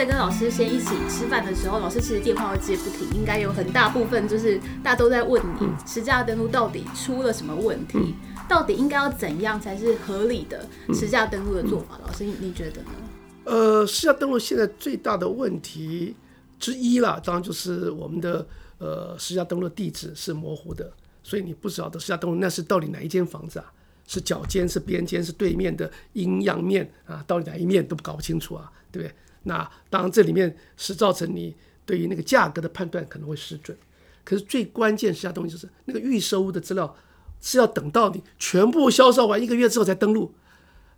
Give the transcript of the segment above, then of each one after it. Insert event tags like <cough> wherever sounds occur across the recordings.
在跟老师先一起吃饭的时候，老师其实电话会接不停，应该有很大部分就是大家都在问你实价登录到底出了什么问题，嗯、到底应该要怎样才是合理的实价登录的做法？嗯、老师，你觉得呢？呃，实价登录现在最大的问题之一啦，当然就是我们的呃实价登录地址是模糊的，所以你不知道的实价登录那是到底哪一间房子啊？是角间，是边间，是对面的阴阳面啊？到底哪一面都搞不清楚啊？对不对？那当然这里面是造成你对于那个价格的判断可能会失准。可是最关键是下东西就是那个预售屋的资料是要等到你全部销售完一个月之后才登录。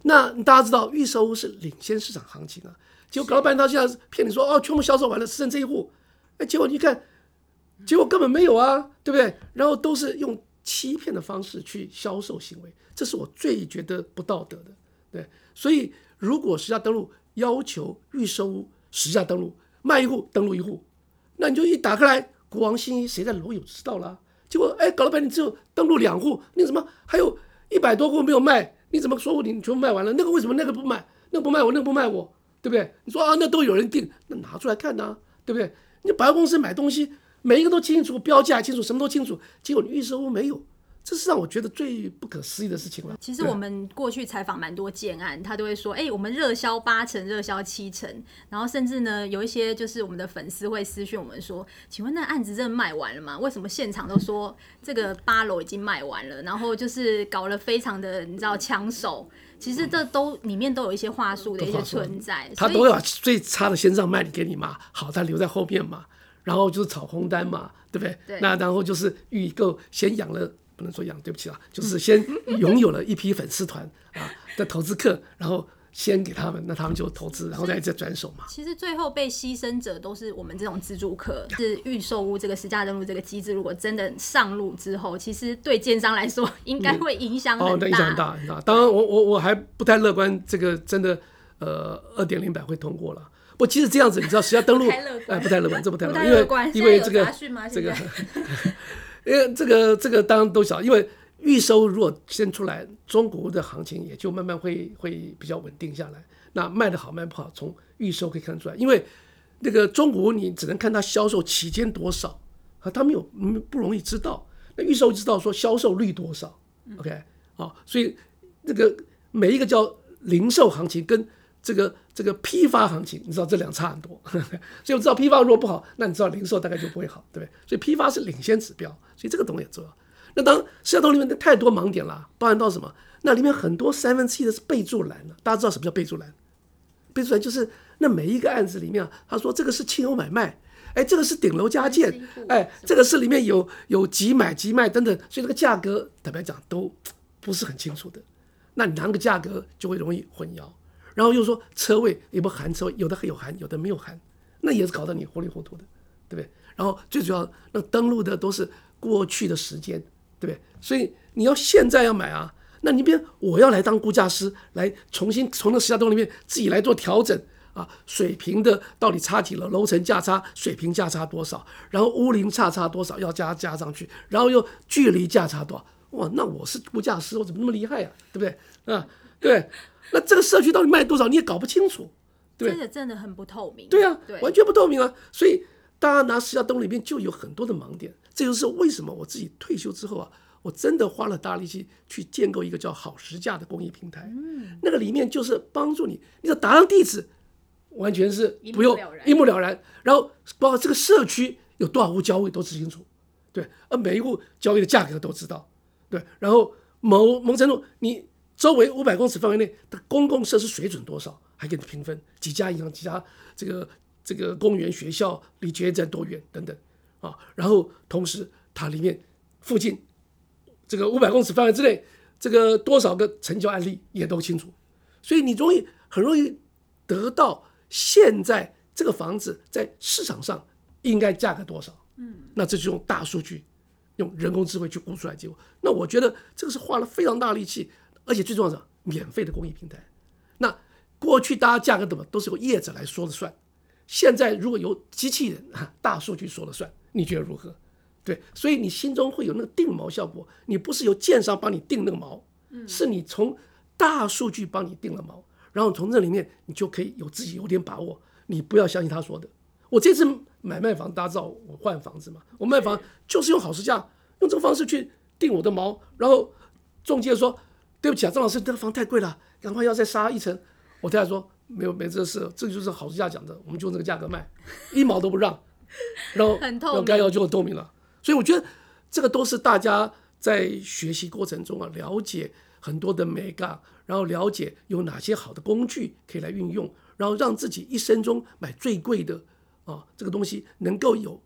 那大家知道预售屋是领先市场行情啊，结果搞了半天现在骗你说哦，全部销售完了，只剩这一户。哎，结果你看，结果根本没有啊，对不对？然后都是用欺骗的方式去销售行为。这是我最觉得不道德的，对，所以如果实价登录要求预售屋实价登录卖一户登录一户，那你就一打开来，国王新衣谁在楼有知道了，结果哎搞了半天只有登录两户，你怎么还有一百多户没有卖？你怎么说我你全部卖完了？那个为什么那个不卖？那个不卖我，那个不卖我，对不对？你说啊，那都有人订，那拿出来看呐、对不对？你百货公司买东西，每一个都清楚标价清楚，什么都清楚，结果你预售屋没有。这是让我觉得最不可思议的事情了。其实我们过去采访蛮多建案，他都会说：“哎，我们热销八成，热销七成。”然后甚至呢，有一些就是我们的粉丝会私讯我们说：“请问那案子真的卖完了吗？为什么现场都说这个八楼已经卖完了？然后就是搞了非常的你知道抢手。其实这都里面都有一些话术的 <laughs> 一些存在。他都要最差的先上卖你给你嘛，好，他留在后面嘛，然后就是炒红单嘛，对不对？对。那然后就是预购先养了。不能说养，对不起啊，就是先拥有了一批粉丝团啊的投资客，然后先给他们，那他们就投资，然后再再转手嘛。其实最后被牺牲者都是我们这种自助客，是预售屋这个实价登录这个机制，如果真的上路之后，其实对建商来说应该会影响很大。哦，那影响很大很大。当然我，我我我还不太乐观，这个真的呃二点零版会通过了。不，其实这样子，你知道实价登录 <laughs> 哎不太乐观，这不太乐观，因为因为这个这个。<laughs> 因为这个这个当然都晓，因为预售如果先出来，中国的行情也就慢慢会会比较稳定下来。那卖得好卖不好，从预售可以看出来。因为那个中国你只能看它销售期间多少，啊，它没有不容易知道。那预售知道说销售率多少，OK 啊，所以这个每一个叫零售行情跟。这个这个批发行情，你知道这两差很多，呵呵，所以我知道批发如果不好，那你知道零售大概就不会好，对不对？所以批发是领先指标，所以这个东西很重要。那当实价登录里面的太多盲点了，包含到什么？那里面很多三分之一的是备注栏了，大家知道什么叫备注栏？备注栏就是那每一个案子里面，他说这个是亲友买卖，哎，这个是顶楼加建，哎，这个是里面有有即买即卖等等，所以这个价格坦白讲都不是很清楚的，那你拿个价格就会容易混淆。然后又说车位也不含车位，有的有含，有的没有含，那也是搞得你糊里糊涂的，对不对？然后最主要那登录的都是过去的时间，对不对？所以你要现在要买啊，那你别我要来当估价师，来重新从那实价登录里面自己来做调整啊，水平的到底差几楼，楼层价差，水平价差多少，然后屋龄差差多少要加加上去，然后又距离价差多少，哇，那我是估价师，我怎么那么厉害呀、啊？对不对？啊，对。那这个社区到底卖多少，你也搞不清楚，对，真的真的很不透明。对啊，对，完全不透明啊！所以大家拿实价登录里面就有很多的盲点。这就是为什么我自己退休之后啊，我真的花了大力气去建构一个叫好实价的公益平台。嗯，那个里面就是帮助你，你要打上地址，完全是不用一目了然。然后包括这个社区有多少户交易都知清楚，对，而每一户交易的价格都知道，对。然后某某程度你。周围五百公尺范围内的公共设施水准多少，还给你评分，几家银行、几家这个这个公园、学校离捷运站多远等等啊。然后同时它里面附近这个五百公尺范围之内，这个多少个成交案例也都清楚，所以你容易很容易得到现在这个房子在市场上应该价格多少。嗯，那这就用大数据，用人工智慧去估出来结果。那我觉得这个是花了非常大力气。而且最重要的是免费的公益平台。那过去大家价格怎么都是由业者来说了算，现在如果由机器人啊大数据说了算，你觉得如何？对，所以你心中会有那个定锚效果。你不是由建商帮你定那个锚，是你从大数据帮你定了锚，然后从这里面你就可以有自己有点把握，你不要相信他说的。我这次买卖房，大家知道我换房子嘛？我卖房就是用好市价，用这个方式去定我的毛，然后中介说对不起啊，张老师，这个房太贵了，赶快要再杀一层。我太太说没有没这事，这个就是好市价讲的，我们就这个价格卖，<laughs> 一毛都不让，然后然后该要就很透明了。所以我觉得这个都是大家在学习过程中啊，了解很多的美感，然后了解有哪些好的工具可以来运用，然后让自己一生中买最贵的啊这个东西能够有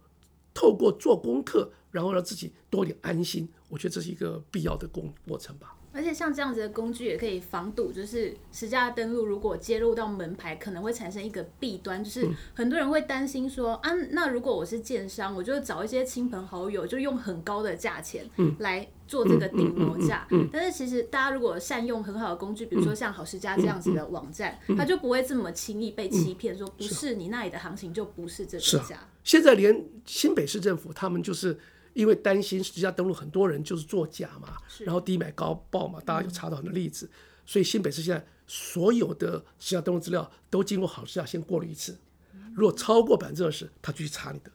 透过做功课，然后让自己多点安心。我觉得这是一个必要的工过程吧。而且像这样子的工具也可以防堵，就是实价登录如果接入到门牌，可能会产生一个弊端，就是很多人会担心说啊，那如果我是建商，我就找一些亲朋好友，就用很高的价钱来做这个顶楼价。但是其实大家如果善用很好的工具，比如说像好市价这样子的网站，它就不会这么轻易被欺骗，说不是你那里的行情就不是这个价。现在连新北市政府他们就是。因为担心实价登录很多人就是作假嘛，然后低买高报嘛，大家有查到很多例子，所以新北市现在所有的实价登录资料都经过好市价先过滤一次，如果超过百分之二十，他就去查你的。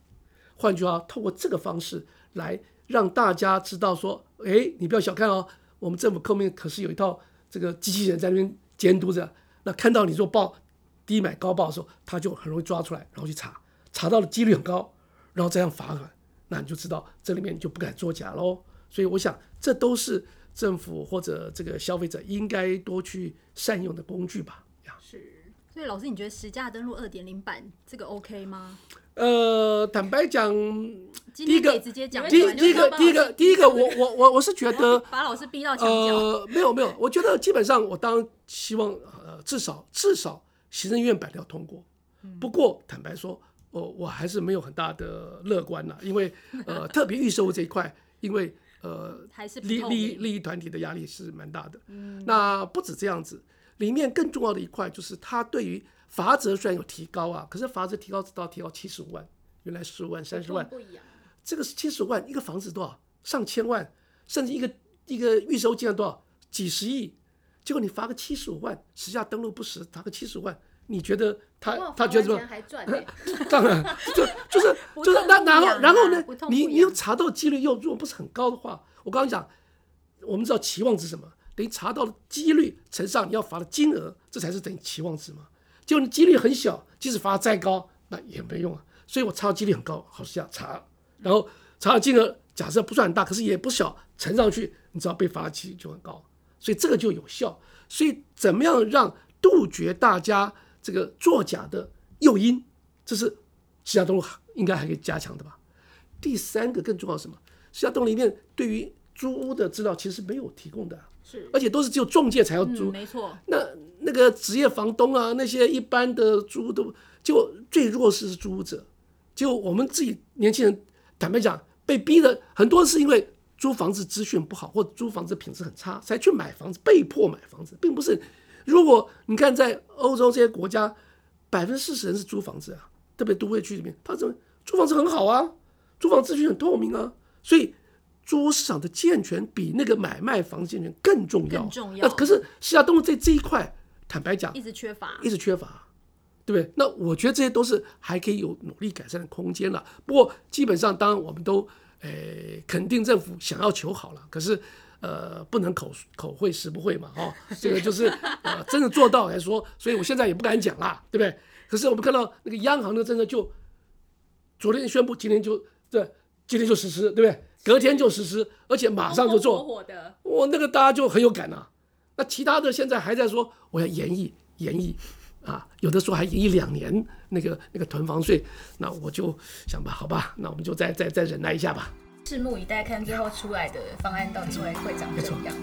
换句话，透过这个方式来让大家知道说，哎，你不要小看哦，我们政府后面可是有一套这个机器人在那边监督着。那看到你做报低买高报的时候，他就很容易抓出来，然后去查，查到的几率很高，然后再让罚款。那你就知道这里面就不敢作假喽。所以我想，这都是政府或者这个消费者应该多去善用的工具吧。是。所以老师，你觉得实价登录二点零版这个 OK 吗？呃，坦白讲，第一个直接讲，第一第一个第一个第一个，我我我我是觉得 <laughs> 把老师逼到墙角。呃，没有没有，我觉得基本上我当然希望呃至少至少行政院版要通过。不过坦白说。我我还是没有很大的乐观呐，因为呃，特别预售这一块，因为呃，利利利益团体的压力是蛮大的。嗯，那不止这样子，里面更重要的一块就是它对于罚则虽然有提高啊，可是罚则提高直到提高七十五万，原来十五万、三十万，这个是七十五万一个房子多少？上千万，甚至一个一个预售金额多少？几十亿，结果你罚个七十五万，实价登录不实，罚个七十五万。你觉得他他觉得什么？<laughs> 当然，就就是 <laughs> 就是那然后然后呢？你你又查到几率又如果不是很高的话，我刚刚讲，我们知道期望值什么？等于查到的几率乘上你要罚的金额，这才是等于期望值嘛。就你几率很小，即使罚再高，那也没用啊。所以我查到几率很高，好是要查，然后查的金额假设不算很大，可是也不小，乘上去，你知道被罚的几率就很高，所以这个就有效。所以怎么样让杜绝大家？这个作假的诱因，这是实价登录应该还可以加强的吧？第三个更重要是什么？实价登录里面对于租屋的资料其实没有提供的，是，而且都是只有中介才要租，没错。那那个职业房东啊，那些一般的租屋都就最弱势是租屋者，就我们自己年轻人，坦白讲，被逼的很多是因为租房子资讯不好，或租房子品质很差，才去买房子，被迫买房子，并不是。如果你看在欧洲这些国家，百分之四十人是租房子啊，特别都会区里面，他怎么租房子很好啊，租房资讯很透明啊，所以租屋市场的健全比那个买卖房子健全更重要。更重要。那可是实价登录这这一块，坦白讲，一直缺乏，一直缺乏，对不对？那我觉得这些都是还可以有努力改善的空间了。不过基本上，当然我们都诶、呃、肯定政府想要求好了，可是。呃，不能口口会实不会嘛，哦，这个就是 <laughs> 呃，真的做到来说，所以我现在也不敢讲啦，对不对？可是我们看到那个央行的政策，就昨天宣布，今天就对，今天就实施，对不对？隔天就实施，而且马上就做，我、哦、那个大家就很有感呐、啊。那其他的现在还在说我要延役，延役啊，有的说还延役两年，那个那个囤房税，那我就想吧，好吧，那我们就再再再忍耐一下吧。拭目以待，看最后出来的方案到底会会长怎样。